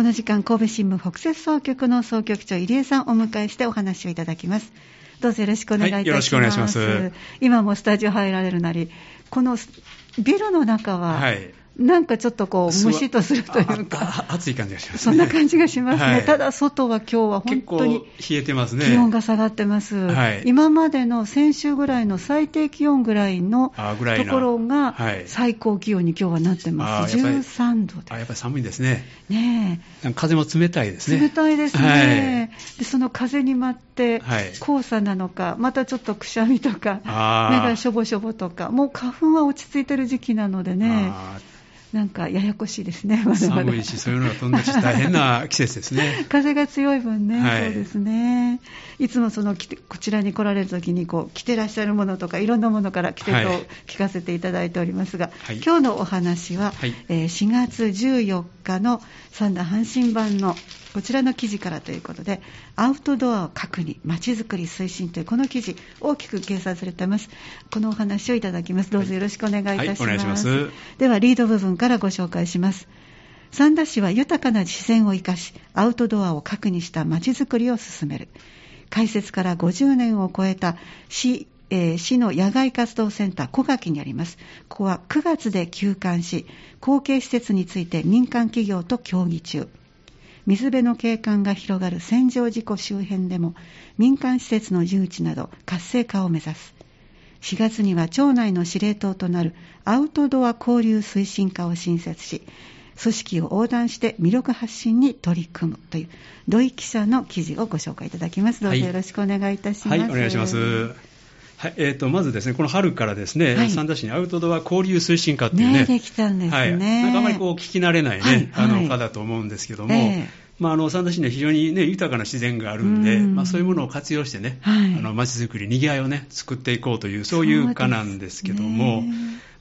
この時間、神戸新聞北摂総局の総局長入江さんをお迎えしてお話をいただきます。どうぞよろしくお願いいたします。はい、よろしくお願いします。今もスタジオ入られるなり、このビルの中は、はい、なんかちょっとこう、むしっとするというか、暑い感じがします、ね、そんな感じがしますね、はい、ただ外は今日は本当に冷えてますね。気温が下がってます、はい、今までの先週ぐらいの最低気温ぐらいのところが、最高気温に今日はなってます、13度であやっぱり寒いですね、ね風も冷たいですね、冷たいですね、でその風に舞って、黄砂なのか、またちょっとくしゃみとか、目がしょぼしょぼとか、もう花粉は落ち着いてる時期なのでね。なんかややこしいですね、まだまだ。寒いし、そういうのが飛んだし、大変な季節ですね。風が強い分ね、はい、そうですね。いつもそのこちらに来られるときにこう着てらっしゃるものとか、いろんなものから着てと聞かせていただいておりますが、はい、今日のお話は、はい、えー、4月14日の三田阪神版のこちらの記事からということで、アウトドアを核にまちづくり推進というこの記事、大きく掲載されています。このお話をいただきます。どうぞよろしくお願いいたします。はい、お願いします。では、リード部分からご紹介します。三田市は豊かな自然を生かし、アウトドアを核にしたまちづくりを進める。開設から50年を超えた市えー、市の野外活動センター小垣にあります。ここは9月で休館し、後継施設について民間企業と協議中。水辺の景観が広がる千条事故周辺でも民間施設の誘致など活性化を目指す4月には町内の司令塔となるアウトドア交流推進課を新設し組織を横断して魅力発信に取り組むという土井記者の記事をご紹介いただきます。どうぞよろしくお願いいたします。はい、はい、お願いします。はいえーと、まずですね、この春からですね、はい、三田市にアウトドア交流推進課っていうね、ねできたんですね、はい、なんかあまりこう聞き慣れないね、はい、あの課だと思うんですけども、えーまあ、あの三田市には非常に、ね、豊かな自然があるんで、ん。まあ、そういうものを活用してね、はい、あの街づくり、にぎわいをね、作っていこうという、そういう課なんですけども、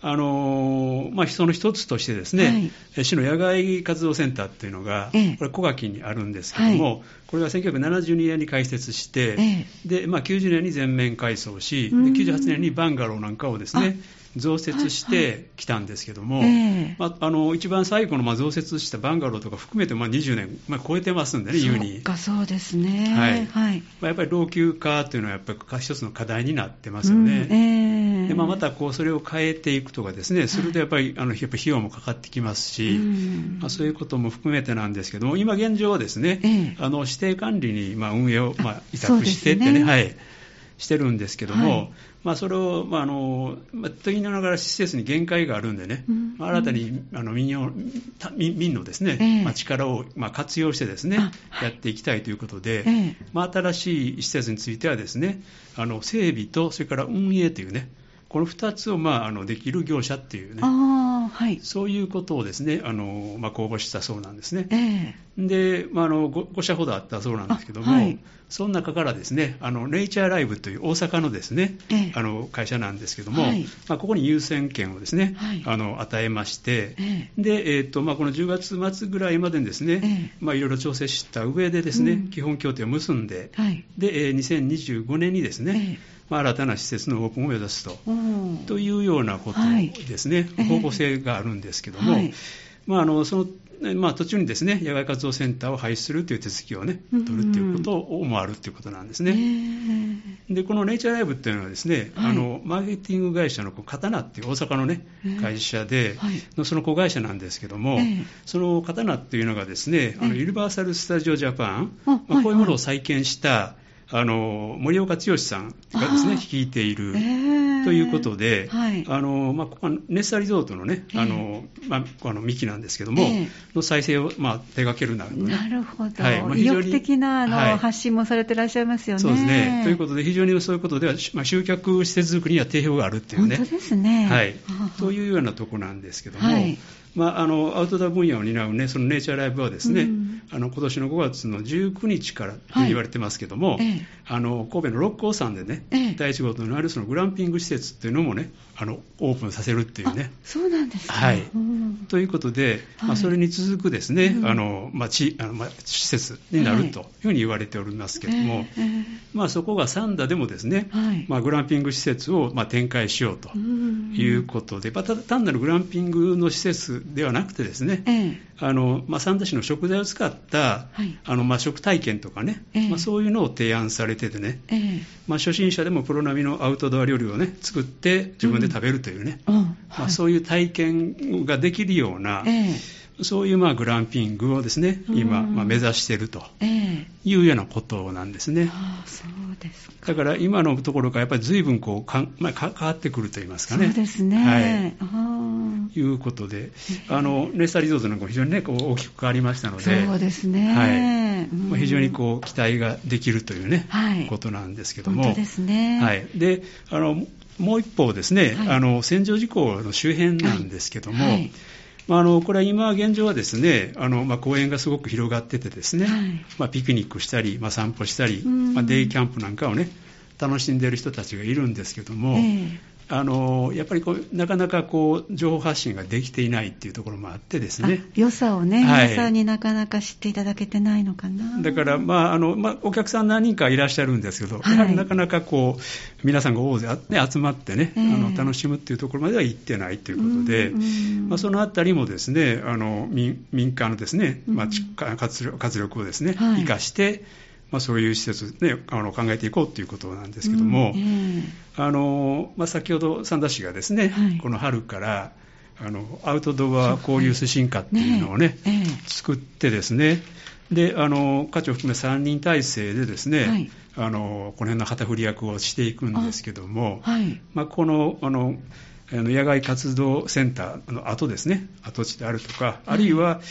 あのまあ、その一つとしてですね、はい、市の野外活動センターっていうのが、ええ、これ小垣にあるんですけども、はい、これが1972年に開設して、え、でまあ、90年に全面改装し、で98年にバンガローなんかをですね、増設してきたんですけども、はいはいまあ、あの一番最後のまあ増設したバンガローとか含めてまあ20年、まあ、超えてますんでね、優に。そうですね、はい。はい。まあ、やっぱり老朽化というのはやっぱり一つの課題になってますよね。うんえー、でまあ、またこうそれを変えていくとかですね、するとやっぱり,、あのやっぱ費用もかかってきますし、まあ、そういうことも含めてなんですけども、今現状はですね、えー、あの指定管理にまあ運営をまあ委託してってね、ね。はい。してるんですけども、はい、まあ、それを、まああのまあ、と言いながら施設に限界があるんでね、うん、新たにあの民謡民のですね、えー、まあ、力を、まあ、活用してですね、はい、やっていきたいということで、えー、まあ、新しい施設についてはですね、あの整備とそれから運営というね、この2つを、まあ、あのできる業者っていうね、はい、そういうことをですねあの、まあ、公募したそうなんですね。えー、で、まあ、あの 5, 5, 社ほどあったそうなんですけども、はい、その中からですねあのネイチャーライブという大阪のですね、えー、あの会社なんですけども、はい、まあ、ここに優先権をですね、あの与えまして、えー、でえーとまあ、この10月末ぐらいまでにですね、まあ、いろいろ調整した上でですね、うん、基本協定を結んで、で2025年にですね、まあ、新たな施設のオープンを目指すと,、というようなことですね、はい、方向性があるんですけども、はい、まあ、あのそのまあ、途中にですね野外活動センターを廃止するという手続きをね取るということをもあるということなんですね。でこのネイチャーライブっていうのはですね、はい、あのマーケティング会社の刀っていう大阪のね会社で、はい、その子会社なんですけども、その刀っていうのがですねあのユニバーサル・スタジオ・ジャパン、まあ、こういうものを再建したあの森岡剛さんがですね率いている、ということで、はい、あのまあ、ここはネッサリゾートのね、あのまあ、あの幹なんですけども、の再生を、まあ、手掛けるなる、ね、なるほど、はい。まあ、意欲的なあの、はい、発信もされてらっしゃいますよね。そうですね。ということで、非常にそういうことでは、まあ、集客施設作りには定評があるっていうね。本当ですね、はい、というようなところなんですけども。はい。まあ、あのアウトドア分野を担う、ね、そのネイチャーライブはですね、うん、あの今年の5月の19日からと言われてますけども、はい、あの神戸の六甲山でね、ええ、第1号となるそのグランピング施設っていうのもねあのオープンさせるっていうね。そうなんですか、はい、うん、ということで、まあ、それに続くですね、うん、あのまあ、ちあのまあ、施設になるというふうに言われておりますけども、えー、まあ、そこが三田でもですね、はい、まあ、グランピング施設をまあ展開しようということで、まあ、単なるグランピングの施設ではなくてですね、えあのまあ、三田市の食材を使った、はい、あのまあ、食体験とかね、えー、まあ、そういうのを提案されててね、えー、まあ、初心者でもプロ並みのアウトドア料理をね作って自分で食べるというね、うん。まあ、そういう体験ができるような、えーそういうまあグランピングをですね、今、まあ、目指しているというようなことなんですね。あそうですだから今のところからやっぱり随分こうか、まあ、変わってくるといいますかね。そうですね。はい。いうことで、あのネスタリゾートなんかも非常にねこう大きく変わりましたので、そうですね。はい。まあ、非常にこう期待ができるというね、はい、ことなんですけども。本当ですね。はい。で、あのもう一方ですね、はい、あの戦場事故の周辺なんですけども。はいまあ、あのこれは今現状はですねあの、まあ、公園がすごく広がっててですね、はい、まあ、ピクニックしたり、まあ、散歩したり、まあ、デイキャンプなんかをね楽しんでいる人たちがいるんですけども、えー、あのやっぱりこうなかなかこう情報発信ができていないっていうところもあってですね。良さをね、はい、皆さんになかなか知っていただけてないのかな。だから、まああのまあ、お客さん何人かいらっしゃるんですけど、はい、やはりなかなかこう皆さんが大勢、ね、集まってね、えー、あの楽しむっていうところまでは行ってないということで、まあ、そのあたりもですねあの民民間のですね、まあ、活力活力をですね、はい、生かしてまあ、そういう施設、ね、あの考えていこうということなんですけども、うんえー、あのまあ、先ほど三田市がですね、はい、この春からあのアウトドア交流推進課っていうのをね、ねえ。ー、作ってですね、であの課長含め3人体制でですね、はい、あのこの辺の旗振り役をしていくんですけども、はい、まあ、このあの野外活動センターの跡ですね、跡地であるとか、あるいは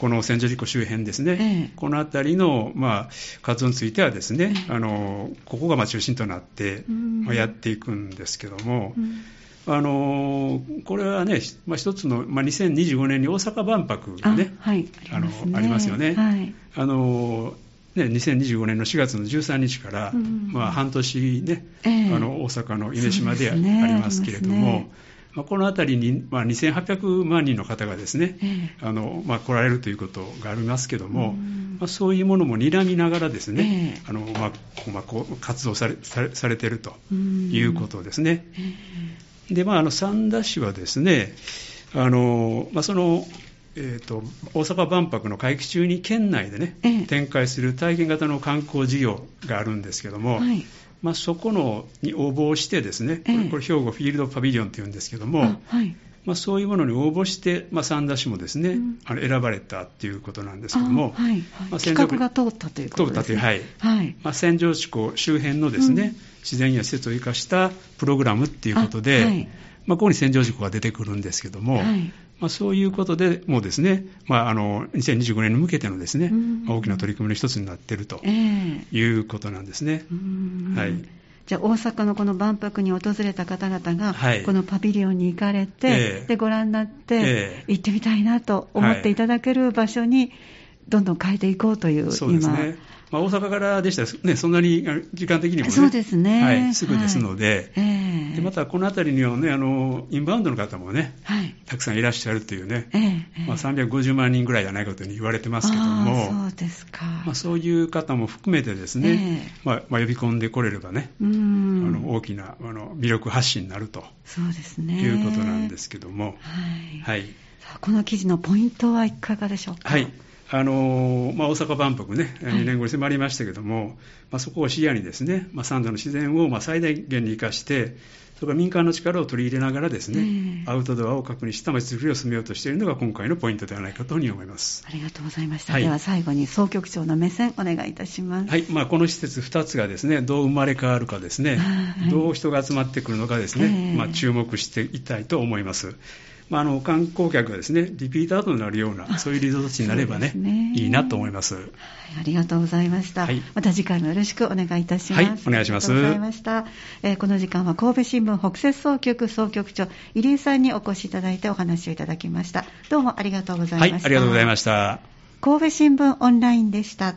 この千住事故周辺ですね、この辺りの、まあ、活動についてはですね、あのここがまあ中心となって、まあ、やっていくんですけども、あのこれはね、まあ、一つの、まあ、2025年に大阪万博がね、あはい。あのありますよね。はい、あのね、2025年の4月の13日から、うん、まあ、半年ね、えー、あの大阪の夢島でありますけれども、まあ、この辺りに、まあ、2800万人の方がですね、えー、あのまあ、来られるということがありますけども、まあ、そういうものも睨みながらですね、えー、あのまあまあ、こう活動されされているということですね。えー、で、まあ、あの三田市はですね、あのまあ、そのえーと、大阪万博の会期中に県内でね、展開する体験型の観光事業があるんですけども、はい、まあ、そこのに応募してですね、これこれ兵庫フィールドパビリオンっていうんですけども、はい、まあ、そういうものに応募して、まあ、三田市もですね、うん、あの選ばれたっていうことなんですけども、はいはい。まあ、企画が通ったということですね。通ったという、はい。はい。まあ、千条地区周辺のですね、うん、自然や施設を生かしたプログラムっていうことで、はい、まあ、ここに千条事故が出てくるんですけども、はいまあ、そういうことでもうですね、まあ、あの2025年に向けてのですね、まあ、大きな取り組みの一つになっているということなんですね。はい、じゃあ大阪のこの万博に訪れた方々が、このパビリオンに行かれて、えー、でご覧になって、行ってみたいなと思っていただける場所に、どんどん変えていこうという、そうですね、まあ、大阪からでしたら、ね、そんなに時間的にもね、そうですね。はい、すぐですので、はい。えー、でまたこの辺りにはねあの、インバウンドの方もね、はい、たくさんいらっしゃるというね、えー、まあ、350万人ぐらいじゃないかというふうに言われてますけども、そうですか。まあ、そういう方も含めてですね、えー、まあまあ、呼び込んでこれればね、あの大きなあの魅力発信になると。そうですね。いうことなんですけども。はい、はい、この記事のポイントはいかがでしょうか？はいあのまあ、大阪万博ね、2年後に迫りましたけども、はい、まあ、そこを視野にですね、まあ、三度の自然をまあ最大限に生かして、それから民間の力を取り入れながらですね、アウトドアを確認した街づくりを進めようとしているのが今回のポイントではないかというふうに思います。ありがとうございました、はい、では最後に総局長の目線お願いいたします、はい。まあ、この施設2つがですねどう生まれ変わるかですね、はい、どう人が集まってくるのかですね、えー、まあ、注目していきたいと思います。まあ、あの観光客がですねリピーターとなるようなそういうリゾート地になればねね。いいなと思います、はい、ありがとうございました、はい、また次回もよろしくお願いいたします。はいお願いします。ありがとうございました、えー、この時間は神戸新聞北摂総局総局長入江さんにお越しいただいてお話をいただきました。どうもありがとうございました、はい、ありがとうございました。神戸新聞オンラインでした